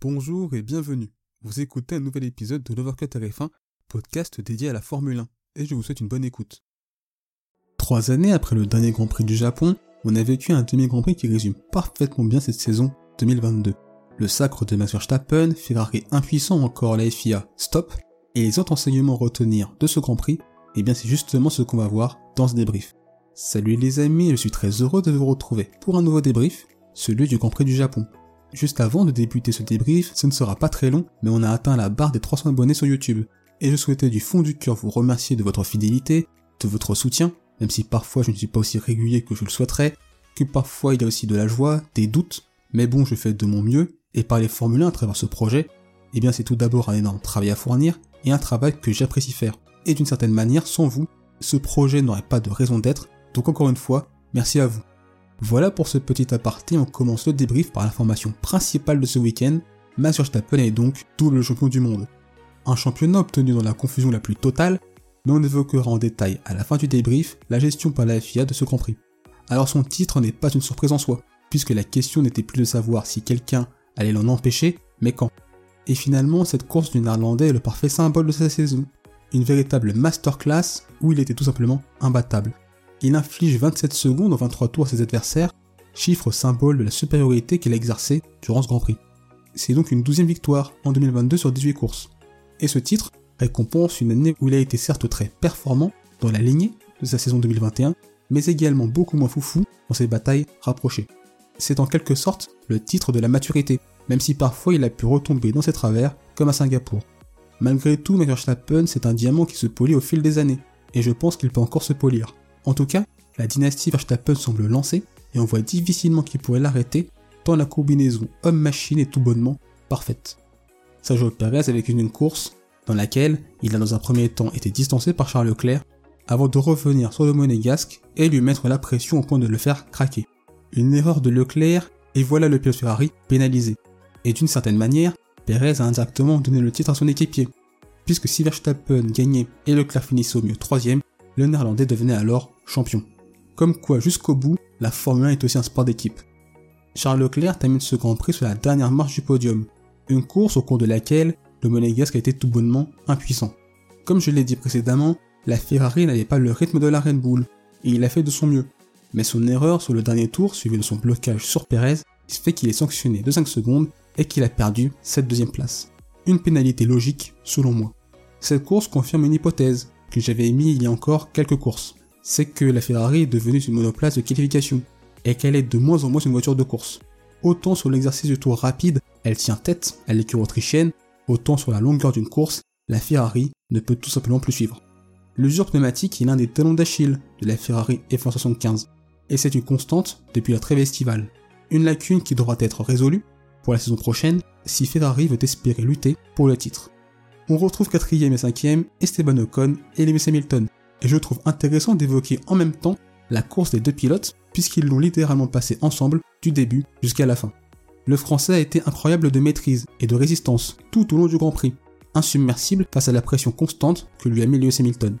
Bonjour et bienvenue. Vous écoutez un nouvel épisode de l'Overcut RF1, podcast dédié à la Formule 1, et je vous souhaite une bonne écoute. Trois années après le dernier Grand Prix du Japon, on a vécu un demi-Grand Prix qui résume parfaitement bien cette saison 2022. Le sacre de Max Verstappen, Ferrari impuissant encore la FIA, stop, et les autres enseignements à retenir de ce Grand Prix, eh bien c'est justement ce qu'on va voir dans ce débrief. Salut les amis, je suis très heureux de vous retrouver pour un nouveau débrief, celui du Grand Prix du Japon. Juste avant de débuter ce débrief, ce ne sera pas très long, mais on a atteint la barre des 300 abonnés sur YouTube. Et je souhaitais du fond du cœur vous remercier de votre fidélité, de votre soutien, même si parfois je ne suis pas aussi régulier que je le souhaiterais, que parfois il y a aussi de la joie, des doutes, mais bon je fais de mon mieux, et par les Formule 1 à travers ce projet, eh bien c'est tout d'abord un énorme travail à fournir, et un travail que j'apprécie faire. Et d'une certaine manière, sans vous, ce projet n'aurait pas de raison d'être, donc encore une fois, merci à vous. Voilà pour ce petit aparté, on commence le débrief par l'information principale de ce week-end, Max Verstappen est donc double champion du monde. Un championnat obtenu dans la confusion la plus totale, mais on évoquera en détail à la fin du débrief la gestion par la FIA de ce Grand Prix. Alors son titre n'est pas une surprise en soi, puisque la question n'était plus de savoir si quelqu'un allait l'en empêcher, mais quand. Et finalement, cette course du Néerlandais est le parfait symbole de sa saison. Une véritable masterclass où il était tout simplement imbattable il inflige 27 secondes en 23 tours à ses adversaires, chiffre symbole de la supériorité qu'il a exercée durant ce Grand Prix. C'est donc une douzième victoire en 2022 sur 18 courses. Et ce titre récompense une année où il a été certes très performant dans la lignée de sa saison 2021, mais également beaucoup moins foufou dans ses batailles rapprochées. C'est en quelque sorte le titre de la maturité, même si parfois il a pu retomber dans ses travers, comme à Singapour. Malgré tout, Max Verstappen, c'est un diamant qui se polit au fil des années, et je pense qu'il peut encore se polir. En tout cas, la dynastie Verstappen semble lancée et on voit difficilement qui pourrait l'arrêter tant la combinaison homme-machine est tout bonnement parfaite. Sergio Perez avec une course dans laquelle il a dans un premier temps été distancé par Charles Leclerc avant de revenir sur le monégasque et lui mettre la pression au point de le faire craquer. Une erreur de Leclerc et voilà le pilote Ferrari pénalisé. Et d'une certaine manière, Perez a indirectement donné le titre à son équipier, puisque si Verstappen gagnait et Leclerc finissait au mieux troisième, le néerlandais devenait alors champion. Comme quoi, jusqu'au bout, la Formule 1 est aussi un sport d'équipe. Charles Leclerc termine ce Grand Prix sur la dernière marche du podium, une course au cours de laquelle le monégasque a été tout bonnement impuissant. Comme je l'ai dit précédemment, la Ferrari n'avait pas le rythme de la Red Bull, et il a fait de son mieux. Mais son erreur sur le dernier tour, suivi de son blocage sur Perez, fait qu'il est sanctionné de 5 secondes et qu'il a perdu cette deuxième place. Une pénalité logique, selon moi. Cette course confirme une hypothèse que j'avais émise il y a encore quelques courses c'est que la Ferrari est devenue une monoplace de qualification et qu'elle est de moins en moins une voiture de course. Autant sur l'exercice du tour rapide, elle tient tête à l'écurie autrichienne, autant sur la longueur d'une course, la Ferrari ne peut tout simplement plus suivre. L'usure pneumatique est l'un des talons d'Achille de la Ferrari F175, et c'est une constante depuis la trêve estivale. Une lacune qui devra être résolue pour la saison prochaine si Ferrari veut espérer lutter pour le titre. On retrouve quatrième et cinquième Esteban Ocon et Lewis Hamilton, et je trouve intéressant d'évoquer en même temps la course des deux pilotes, puisqu'ils l'ont littéralement passé ensemble du début jusqu'à la fin. Le français a été incroyable de maîtrise et de résistance tout au long du Grand Prix, insubmersible face à la pression constante que lui a mis Lewis Hamilton.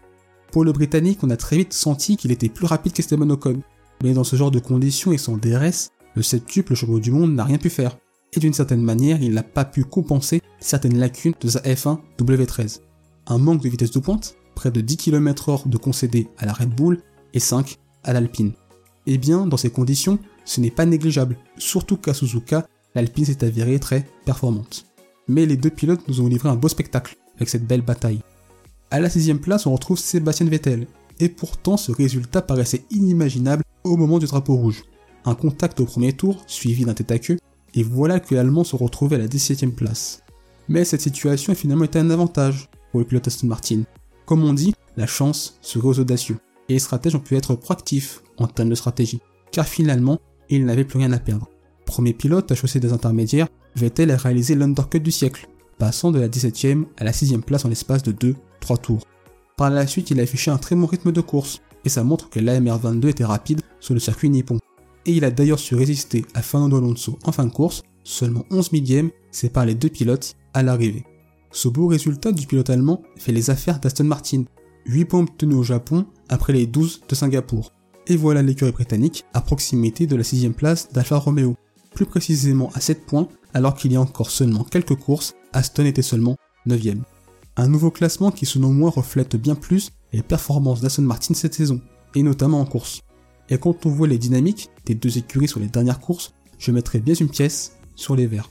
Pour le Britannique, on a très vite senti qu'il était plus rapide qu'Esteban Ocon, mais dans ce genre de conditions et sans DRS, le septuple champion du monde n'a rien pu faire, et d'une certaine manière, il n'a pas pu compenser certaines lacunes de sa F1 W13. Un manque de vitesse de pointe, près de 10 km/h de concédé à la Red Bull et 5 à l'Alpine. Eh bien, dans ces conditions, ce n'est pas négligeable, surtout qu'à Suzuka, l'Alpine s'est avérée très performante. Mais les deux pilotes nous ont livré un beau spectacle avec cette belle bataille. À la sixième place, on retrouve Sébastien Vettel, et pourtant ce résultat paraissait inimaginable au moment du drapeau rouge. Un contact au premier tour, suivi d'un tête à queue, et voilà que l'Allemand se retrouvait à la 17ème place. Mais cette situation a finalement été un avantage pour le pilote Aston Martin, comme on dit, la chance serait aux audacieux. Et les stratèges ont pu être proactifs en termes de stratégie, car finalement, ils n'avaient plus rien à perdre. Premier pilote à chausser des intermédiaires, Vettel a réalisé l'undercut du siècle, passant de la 17ème à la 6ème place en l'espace de 2-3 tours. Par la suite, il a affiché un très bon rythme de course, et ça montre que l'AMR22 était rapide sur le circuit nippon. Et il a d'ailleurs su résister à Fernando Alonso en fin de course, seulement 11 millièmes séparent les deux pilotes à l'arrivée. Ce beau résultat du pilote allemand fait les affaires d'Aston Martin, 8 points obtenus au Japon après les 12 de Singapour. Et voilà l'écurie britannique à proximité de la 6ème place d'Alfa Romeo. plus précisément à 7 points, alors qu'il y a encore seulement quelques courses, Aston était seulement 9ème. Un nouveau classement qui selon moi reflète bien plus les performances d'Aston Martin cette saison, et notamment en course. Et quand on voit les dynamiques des deux écuries sur les dernières courses, je mettrai bien une pièce sur les verts.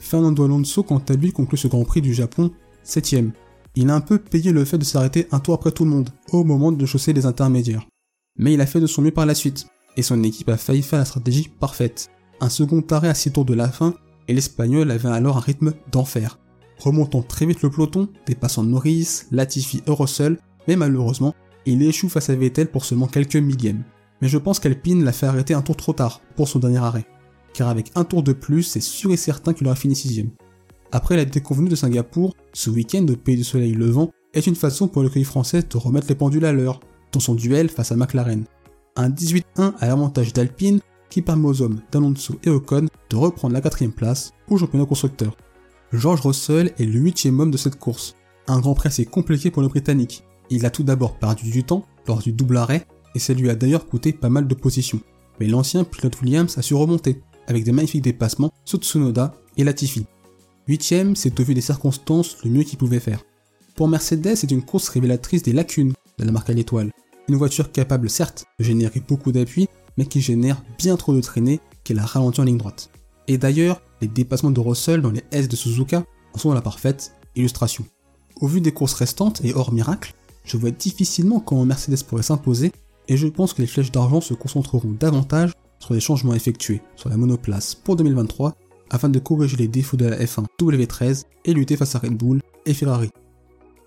Fernando Alonso, quant à lui, conclut ce Grand Prix du Japon 7ème. Il a un peu payé le fait de s'arrêter un tour après tout le monde, au moment de chausser les intermédiaires. Mais il a fait de son mieux par la suite, et son équipe a failli faire la stratégie parfaite. Un second arrêt à 6 tours de la fin, et l'Espagnol avait alors un rythme d'enfer. Remontant très vite le peloton, dépassant Norris, Latifi et Russell, mais malheureusement, il échoue face à Vettel pour seulement quelques millièmes. Mais je pense qu'Alpine l'a fait arrêter un tour trop tard pour son dernier arrêt, avec un tour de plus, c'est sûr et certain qu'il aurait fini sixième. Après la déconvenue de Singapour, ce week-end au Pays du Soleil Levant est une façon pour le pays français de remettre les pendules à l'heure, dans son duel face à McLaren. Un 18-1 à l'avantage d'Alpine qui permet aux hommes d'Alonso et Ocon de reprendre la quatrième place au championnat constructeur. George Russell est le huitième homme de cette course. Un grand assez compliqué pour le Britannique. Il a tout d'abord perdu du temps lors du double arrêt et ça lui a d'ailleurs coûté pas mal de positions. Mais l'ancien pilote Williams a su remonter avec des magnifiques dépassements sur Tsunoda et Latifi. Huitième, c'est au vu des circonstances le mieux qu'il pouvait faire. Pour Mercedes, c'est une course révélatrice des lacunes de la marque à l'étoile. Une voiture capable certes de générer beaucoup d'appui, mais qui génère bien trop de traînées qu'elle a ralenti en ligne droite. Et d'ailleurs, les dépassements de Russell dans les S de Suzuka en sont la parfaite illustration. Au vu des courses restantes et hors miracle, je vois difficilement comment Mercedes pourrait s'imposer et je pense que les flèches d'argent se concentreront davantage sur les changements effectués sur la monoplace pour 2023 afin de corriger les défauts de la F1 W13 et lutter face à Red Bull et Ferrari.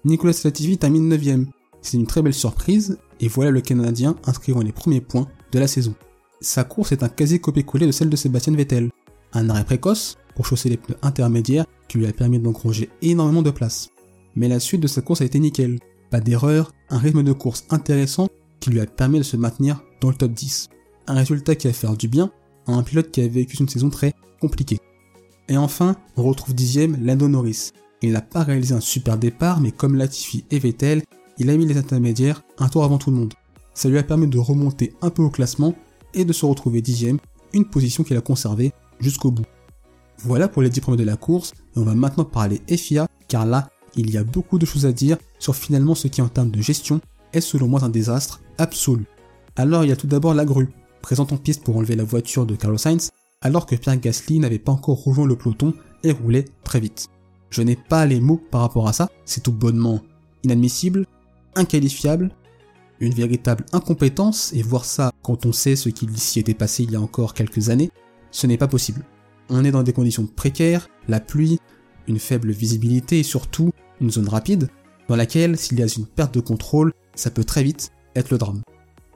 Nicolas Latifi termine 9ème. C'est une très belle surprise et voilà le Canadien inscrivant les premiers points de la saison. Sa course est un quasi copier-coller de celle de Sébastien Vettel. Un arrêt précoce pour chausser les pneus intermédiaires qui lui a permis d'engranger énormément de place. Mais la suite de sa course a été nickel. Pas d'erreur, un rythme de course intéressant qui lui a permis de se maintenir dans le top 10. Un résultat qui a fait du bien à un pilote qui a vécu une saison très compliquée. Et enfin, on retrouve dixième Lando Norris. Il n'a pas réalisé un super départ, mais comme Latifi et Vettel, il a mis les intermédiaires un tour avant tout le monde. Ça lui a permis de remonter un peu au classement et de se retrouver dixième, une position qu'il a conservée jusqu'au bout. Voilà pour les 10 premiers de la course, et on va maintenant parler FIA, car là, il y a beaucoup de choses à dire sur finalement ce qui en termes de gestion est selon moi un désastre absolu. Alors il y a tout d'abord la grue, présente en piste pour enlever la voiture de Carlos Sainz, alors que Pierre Gasly n'avait pas encore rejoint le peloton et roulait très vite. Je n'ai pas les mots par rapport à ça, c'est tout bonnement inadmissible, inqualifiable, une véritable incompétence, et voir ça quand on sait ce qui s'y était passé il y a encore quelques années, ce n'est pas possible. On est dans des conditions précaires, la pluie, une faible visibilité et surtout une zone rapide, dans laquelle s'il y a une perte de contrôle, ça peut très vite être le drame.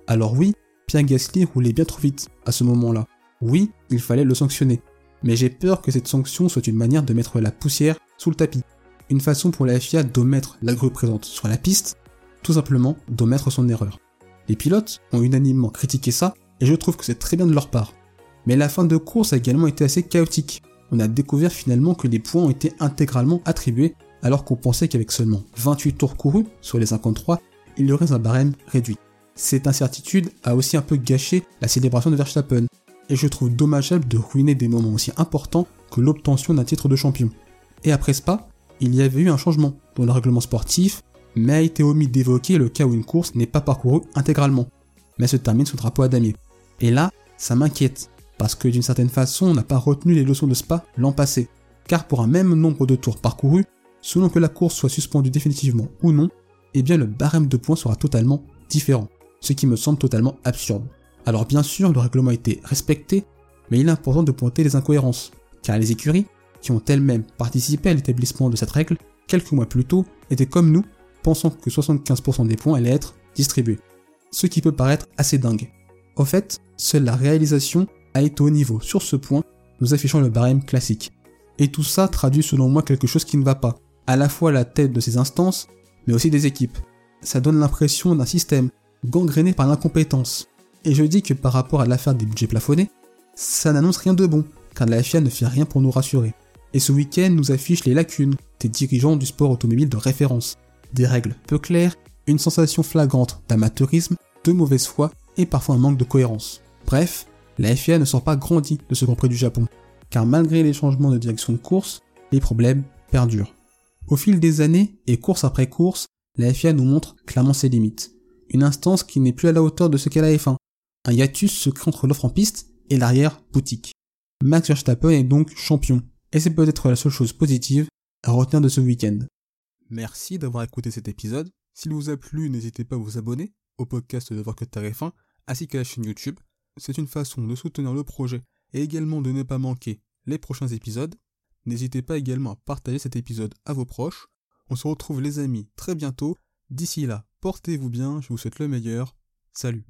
Alors oui, Pierre Gasly roulait bien trop vite à ce moment-là. Oui, il fallait le sanctionner. Mais j'ai peur que cette sanction soit une manière de mettre la poussière sous le tapis. Une façon pour la FIA d'omettre la grue présente sur la piste, tout simplement d'omettre son erreur. Les pilotes ont unanimement critiqué ça, et je trouve que c'est très bien de leur part. Mais la fin de course a également été assez chaotique. On a découvert finalement que les points ont été intégralement attribués, alors qu'on pensait qu'avec seulement 28 tours courus sur les 53, il y aurait un barème réduit. Cette incertitude a aussi un peu gâché la célébration de Verstappen, et je trouve dommageable de ruiner des moments aussi importants que l'obtention d'un titre de champion. Et après Spa, il y avait eu un changement dans le règlement sportif, mais a été omis d'évoquer le cas où une course n'est pas parcourue intégralement, mais se termine sous drapeau à damier. Et là, ça m'inquiète, parce que d'une certaine façon, on n'a pas retenu les leçons de Spa l'an passé. Car pour un même nombre de tours parcourus, selon que la course soit suspendue définitivement ou non, eh bien le barème de points sera totalement différent, ce qui me semble totalement absurde. Alors bien sûr, le règlement a été respecté, mais il est important de pointer les incohérences, car les écuries, qui ont elles-mêmes participé à l'établissement de cette règle, quelques mois plus tôt, étaient comme nous, pensant que 75% des points allaient être distribués. Ce qui peut paraître assez dingue. Au fait, seule la réalisation a été au niveau sur ce point, nous affichant le barème classique. Et tout ça traduit selon moi quelque chose qui ne va pas, à la fois la tête de ces instances, mais aussi des équipes. Ça donne l'impression d'un système gangréné par l'incompétence, et je dis que par rapport à l'affaire des budgets plafonnés, ça n'annonce rien de bon, car la FIA ne fait rien pour nous rassurer. Et ce week-end nous affiche les lacunes des dirigeants du sport automobile de référence. Des règles peu claires, une sensation flagrante d'amateurisme, de mauvaise foi et parfois un manque de cohérence. Bref, la FIA ne sort pas grandi de ce Grand Prix du Japon, car malgré les changements de direction de course, les problèmes perdurent. Au fil des années, et course après course, la FIA nous montre clairement ses limites. Une instance qui n'est plus à la hauteur de ce qu'est la F1. Un hiatus se crée entre l'offre en piste et l'arrière boutique. Max Verstappen est donc champion, et c'est peut-être la seule chose positive à retenir de ce week-end. Merci d'avoir écouté cet épisode. S'il vous a plu, n'hésitez pas à vous abonner au podcast de Voir que Tarif 1, ainsi qu'à la chaîne YouTube. C'est une façon de soutenir le projet et également de ne pas manquer les prochains épisodes. N'hésitez pas également à partager cet épisode à vos proches. On se retrouve les amis très bientôt. D'ici là, portez-vous bien, je vous souhaite le meilleur. Salut